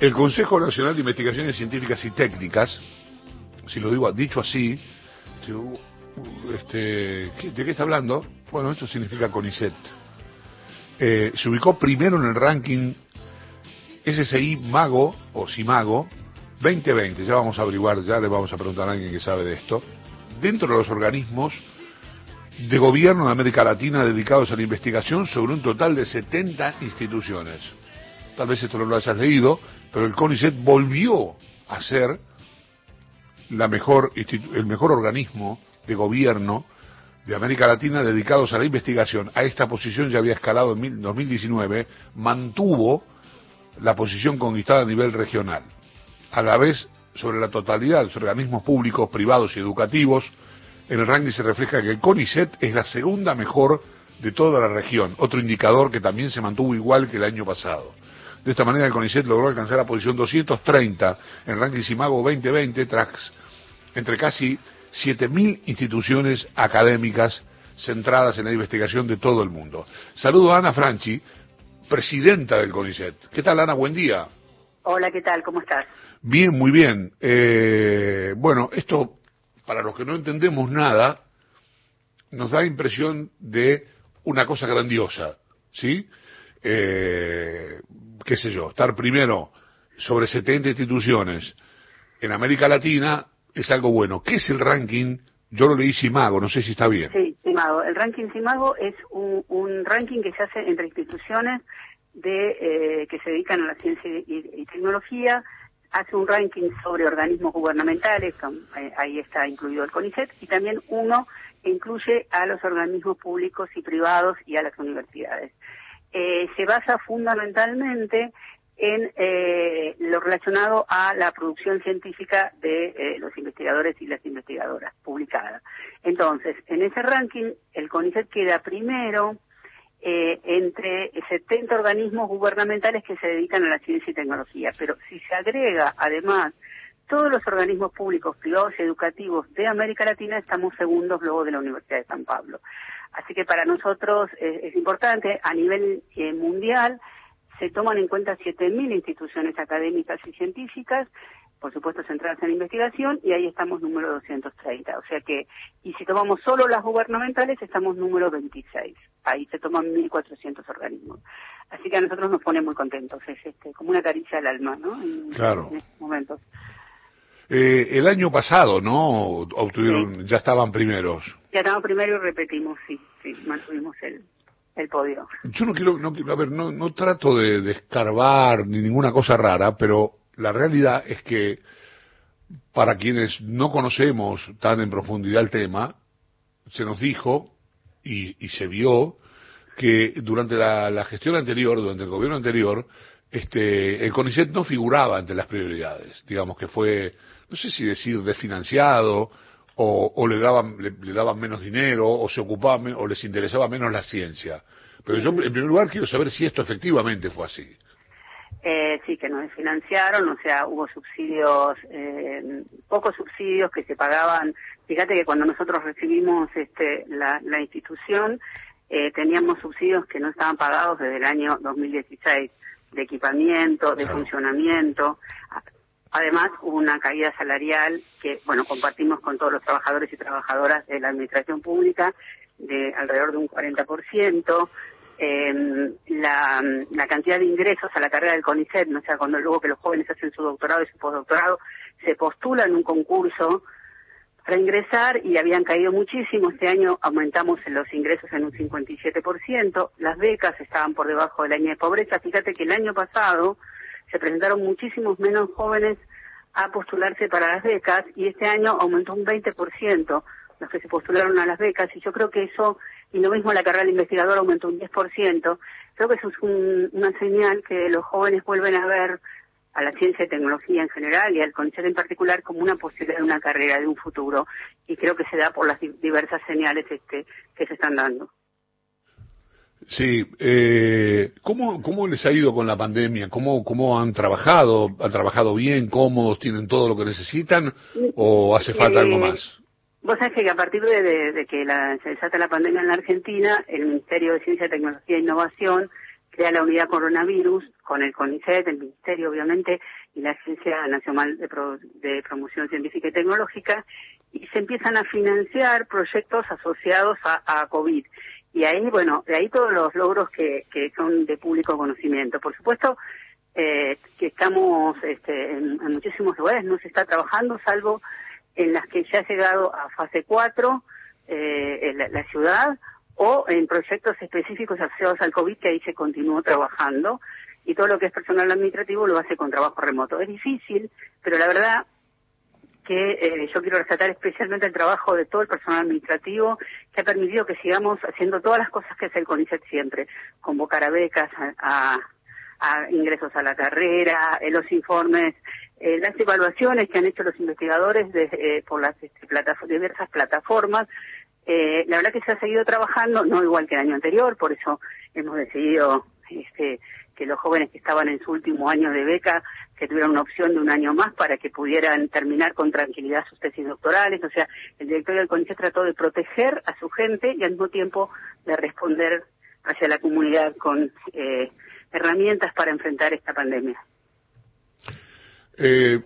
El Consejo Nacional de Investigaciones Científicas y Técnicas, si lo digo dicho así, este, ¿de qué está hablando? Bueno, esto significa CONICET. Eh, se ubicó primero en el ranking SSI Mago o Simago 2020. Ya vamos a averiguar, ya le vamos a preguntar a alguien que sabe de esto. Dentro de los organismos de gobierno de América Latina dedicados a la investigación sobre un total de 70 instituciones. Tal vez esto no lo hayas leído, pero el CONICET volvió a ser el mejor organismo de gobierno de América Latina dedicados a la investigación. A esta posición ya había escalado en 2019, mantuvo la posición conquistada a nivel regional. A la vez, sobre la totalidad de los organismos públicos, privados y educativos, en el ranking se refleja que el CONICET es la segunda mejor de toda la región, otro indicador que también se mantuvo igual que el año pasado. De esta manera el CONICET logró alcanzar la posición 230 en el ranking Simago 2020 tras entre casi 7.000 instituciones académicas centradas en la investigación de todo el mundo. Saludo a Ana Franchi, presidenta del CONICET. ¿Qué tal, Ana? Buen día. Hola, ¿qué tal? ¿Cómo estás? Bien, muy bien. Eh, bueno, esto, para los que no entendemos nada, nos da impresión de una cosa grandiosa, ¿sí? Eh, qué sé yo, estar primero sobre 70 instituciones en América Latina es algo bueno. ¿Qué es el ranking? Yo lo leí Simago, no sé si está bien. Sí, Simago. El ranking Simago es un, ranking que se hace entre instituciones de eh, que se dedican a la ciencia y, tecnología. Hace un ranking sobre organismos gubernamentales, eh, ahí está incluido el CONICET, y también uno que incluye a los organismos públicos y privados y a las universidades. Eh, se basa fundamentalmente en eh, lo relacionado a la producción científica de eh, los investigadores y las investigadoras publicada. Entonces, en ese ranking, el CONICET queda primero eh, entre 70 organismos gubernamentales que se dedican a la ciencia y tecnología. Pero si se agrega, además, todos los organismos públicos, privados y educativos de América Latina, estamos segundos luego de la Universidad de San Pablo. Así que para nosotros es importante, a nivel mundial, se toman en cuenta 7.000 instituciones académicas y científicas, por supuesto centradas en investigación, y ahí estamos número 230. O sea que, y si tomamos solo las gubernamentales, estamos número 26. Ahí se toman 1.400 organismos. Así que a nosotros nos pone muy contentos. Es este, como una caricia al alma, ¿no? claro. En estos momentos. Eh, el año pasado, ¿no? Obtuvieron, ya estaban primeros. Ya estaban primeros y repetimos, sí, sí, mantuvimos el, el podio. Yo no quiero, no, a ver, no, no trato de, escarbar ni ninguna cosa rara, pero la realidad es que para quienes no conocemos tan en profundidad el tema, se nos dijo y, se vio que durante la, gestión anterior, durante el gobierno anterior, este, el CONICET no figuraba entre las prioridades. Digamos que fue, no sé si decir desfinanciado, o, le daban le, daban menos dinero o se ocupaban o les interesaba menos la ciencia. Pero yo en primer lugar quiero saber si esto efectivamente fue así. Eh, sí, que nos desfinanciaron, o sea, hubo subsidios, eh, pocos subsidios que se pagaban. Fíjate que cuando nosotros recibimos este, la, la institución, eh, teníamos subsidios que no estaban pagados desde el año 2016 de equipamiento, de funcionamiento. Además, hubo una caída salarial que, bueno, compartimos con todos los trabajadores y trabajadoras de la administración pública de alrededor de un 40%. Eh, la, la cantidad de ingresos a la carrera del CONICET, ¿no? o sea, cuando luego que los jóvenes hacen su doctorado y su postdoctorado, se postulan un concurso para ingresar y habían caído muchísimo. Este año aumentamos los ingresos en un 57%. Las becas estaban por debajo de la línea de pobreza. Fíjate que el año pasado se presentaron muchísimos menos jóvenes a postularse para las becas y este año aumentó un 20% los que se postularon a las becas y yo creo que eso, y lo mismo la carrera de investigador aumentó un 10%, creo que eso es una señal que los jóvenes vuelven a ver a la ciencia y tecnología en general y al CONICET en particular como una posibilidad de una carrera, de un futuro y creo que se da por las diversas señales este, que se están dando. Sí, eh, ¿cómo, ¿cómo les ha ido con la pandemia? ¿Cómo, ¿Cómo han trabajado? ¿Han trabajado bien? ¿Cómodos? ¿Tienen todo lo que necesitan? ¿O hace falta algo eh, más? Vos sabés que a partir de, que la, se desata la pandemia en la Argentina, el Ministerio de Ciencia, Tecnología e Innovación, crea la unidad coronavirus con el CONICET, el Ministerio obviamente, y la Agencia Nacional de, Promoción Científica y Tecnológica, y se empiezan a financiar proyectos asociados a, COVID. Y ahí, bueno, de ahí todos los logros que, que son de público conocimiento. Por supuesto, eh, que estamos este, en, muchísimos lugares, no se está trabajando, salvo en las que ya ha llegado a fase 4 eh, en la, ciudad o en proyectos específicos asociados al COVID que ahí se continuó trabajando y todo lo que es personal administrativo lo hace con trabajo remoto. Es difícil, pero la verdad que eh, yo quiero rescatar especialmente el trabajo de todo el personal administrativo que ha permitido que sigamos haciendo todas las cosas que hace el CONICET siempre, convocar a becas, a ingresos a la carrera, en los informes, eh, las evaluaciones que han hecho los investigadores de, eh, por las este, diversas plataformas. Eh, la verdad que se ha seguido trabajando, no igual que el año anterior, por eso hemos decidido este, que los jóvenes que estaban en su último año de beca, que tuvieran una opción de un año más para que pudieran terminar con tranquilidad sus tesis doctorales. O sea, el directorio del CONICET trató de proteger a su gente y al mismo tiempo de responder hacia la comunidad con eh, herramientas para enfrentar esta pandemia. Eh,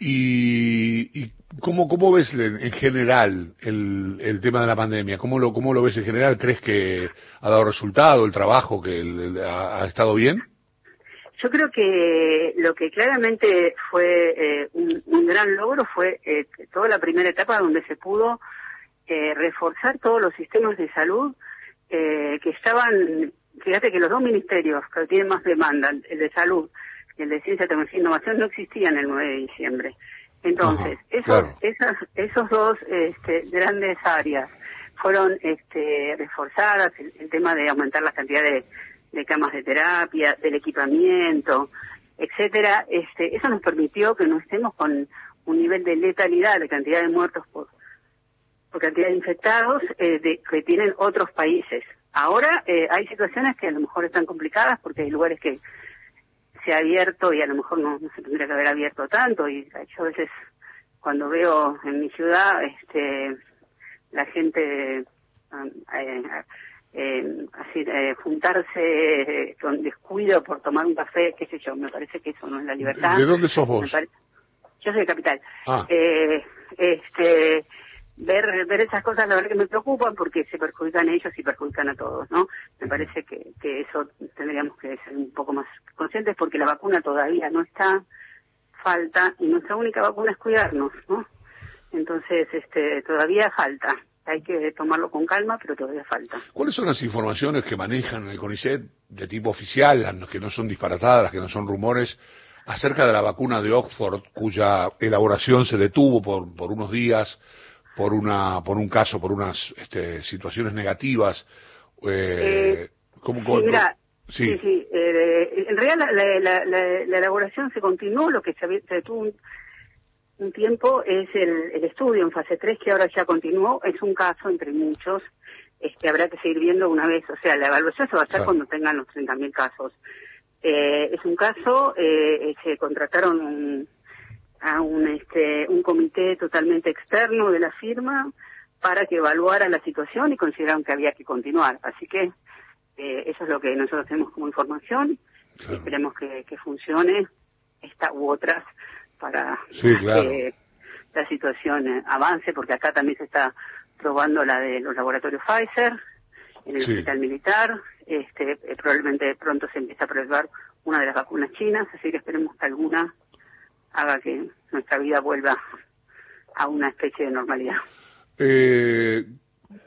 y, ¿cómo, ¿Cómo ves en general el, el tema de la pandemia? ¿Cómo lo, ¿Cómo lo ves en general? ¿Crees que ha dado resultado el trabajo, que ha, estado bien? Yo creo que lo que claramente fue eh, un, gran logro fue eh, toda la primera etapa donde se pudo eh, reforzar todos los sistemas de salud eh, que estaban fíjate que los dos ministerios que tienen más demanda, el de salud y el de ciencia, tecnología e innovación, no existían el 9 de diciembre. Entonces, esos, esas, esos dos este, grandes áreas fueron este, reforzadas, el, tema de aumentar la cantidad de, camas de terapia, del equipamiento, etcétera, este, eso nos permitió que no estemos con un nivel de letalidad, de cantidad de muertos por, cantidad de infectados eh, de, que tienen otros países. Ahora eh, hay situaciones que a lo mejor están complicadas porque hay lugares que se ha abierto y a lo mejor no, se tendría que haber abierto tanto y yo a veces cuando veo en mi ciudad este la gente um, eh, eh, así juntarse con descuido por tomar un café qué sé yo me parece que eso no es la libertad. ¿de dónde sos vos? yo soy de capital. Ah. este ver ver esas cosas la verdad que me preocupan porque se perjudican a ellos y perjudican a todos no me parece que, que eso tendríamos que ser un poco más conscientes porque la vacuna todavía no está falta y nuestra única vacuna es cuidarnos no entonces este todavía falta hay que tomarlo con calma, pero todavía falta. ¿Cuáles son las informaciones que manejan en el CONICET de tipo oficial, las que no son disparatadas, las que no son rumores, acerca de la vacuna de Oxford, cuya elaboración se detuvo por, por unos días por una por un caso, por unas este, situaciones negativas. Eh, sí, sí, eh, en realidad la, la, elaboración se continuó, lo que se, se detuvo un, tiempo es el, el, estudio en fase 3 que ahora ya continuó, es un caso entre muchos, este, habrá que seguir viendo una vez, o sea, la evaluación se va a hacer cuando tengan los 30.000 casos. Eh, es un caso, eh, se contrataron un, a un, este, un comité totalmente externo de la firma para que evaluara la situación y consideraron que había que continuar. Así que eh, eso es lo que nosotros tenemos como información. Esperemos que, que, funcione esta u otras para que la situación avance, porque acá también se está probando la de los laboratorios Pfizer en el hospital militar. Este, eh, probablemente pronto se empieza a probar una de las vacunas chinas, así que esperemos que alguna haga que nuestra vida vuelva a una especie de normalidad. Eh,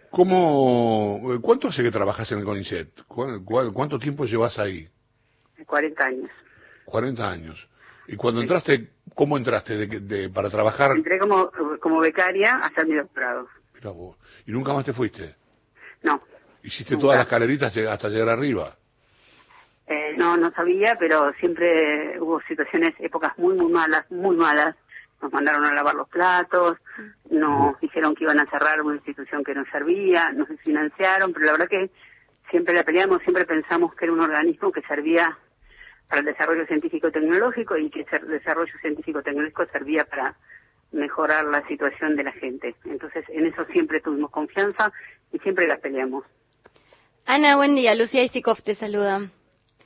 ¿cómo, ¿Cuánto hace que trabajas en el CONICET? cuánto tiempo llevas ahí? 40 años. 40 años. ¿Y cuando entraste, cómo entraste de, para trabajar? Entré como, como becaria hasta mi doctorado. Mira vos. ¿Y nunca más te fuiste? No. ¿Hiciste todas las carreritas hasta llegar arriba? Eh, no, no sabía, pero siempre hubo situaciones, épocas muy, muy malas, muy malas. Nos mandaron a lavar los platos, nos dijeron que iban a cerrar una institución que no servía, nos financiaron, pero la verdad que siempre la peleamos, siempre pensamos que era un organismo que servía para el desarrollo científico-tecnológico y que el desarrollo científico-tecnológico servía para mejorar la situación de la gente. Entonces, en eso siempre tuvimos confianza y siempre la peleamos. Ana, buen día. Lucía Isikov te saluda.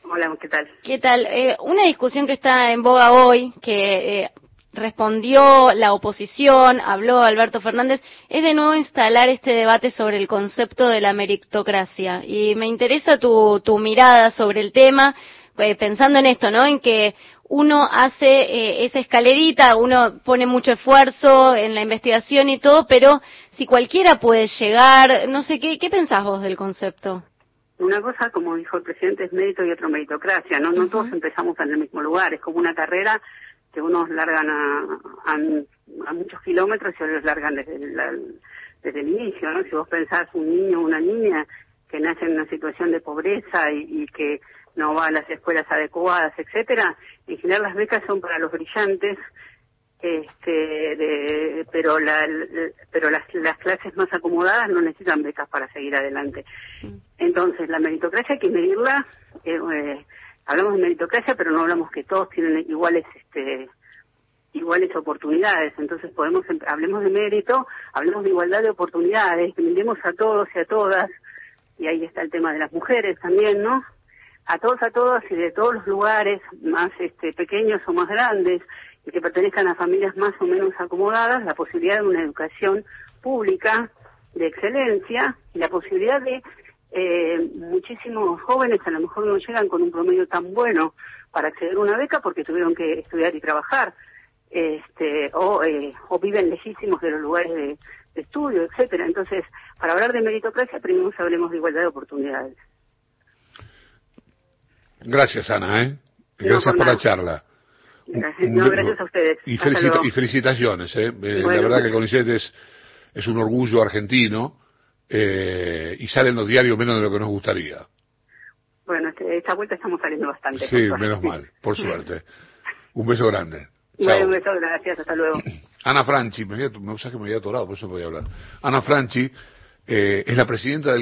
Hola, ¿qué tal? ¿Qué tal? Eh, una discusión que está en boga hoy, que eh, respondió la oposición, habló Alberto Fernández, es de nuevo instalar este debate sobre el concepto de la meritocracia. Y me interesa tu, tu mirada sobre el tema, eh, pensando en esto, ¿no? En que uno hace eh, esa escalerita, uno pone mucho esfuerzo en la investigación y todo, pero si cualquiera puede llegar, no sé, ¿qué, qué pensás vos del concepto? Una cosa, como dijo el presidente, es mérito y otro meritocracia, ¿no? No todos empezamos en el mismo lugar, es como una carrera que unos largan a, a, muchos kilómetros y otros largan desde el, desde el inicio, ¿no? Si vos pensás un niño o una niña que nace en una situación de pobreza y, y que no va a las escuelas adecuadas, etcétera, en general las becas son para los brillantes este de, pero la, pero las, las clases más acomodadas no necesitan becas para seguir adelante. Mm. entonces la meritocracia hay que medirla eh, eh, hablamos de meritocracia pero no hablamos que todos tienen iguales este iguales oportunidades. Entonces podemos em, hablemos de mérito hablemos de igualdad de oportunidades que miremos a todos y a todas y ahí está el tema de las mujeres también no a todos a todas y de todos los lugares más este pequeños o más grandes y que pertenezcan a familias más o menos acomodadas, la posibilidad de una educación pública de excelencia y la posibilidad de eh, muchísimos jóvenes a lo mejor no llegan con un promedio tan bueno para acceder a una beca porque tuvieron que estudiar y trabajar este o, eh, viven lejísimos de los lugares de, estudio etcétera. Entonces para hablar de meritocracia primero hablemos de igualdad de oportunidades gracias Ana ¿eh? gracias por, la charla no, gracias a ustedes. Y, felicitaciones, ¿eh? eh La verdad que CONICET es, es un orgullo argentino eh, y salen los diarios menos de lo que nos gustaría. Bueno, este, esta vuelta estamos saliendo bastante. Sí, menos mal, por suerte. Un beso grande. Bueno, un beso, gracias, hasta luego. Ana Franchi, me, había, me que me había atorado, por eso podía hablar. Ana Franchi eh, es la presidenta del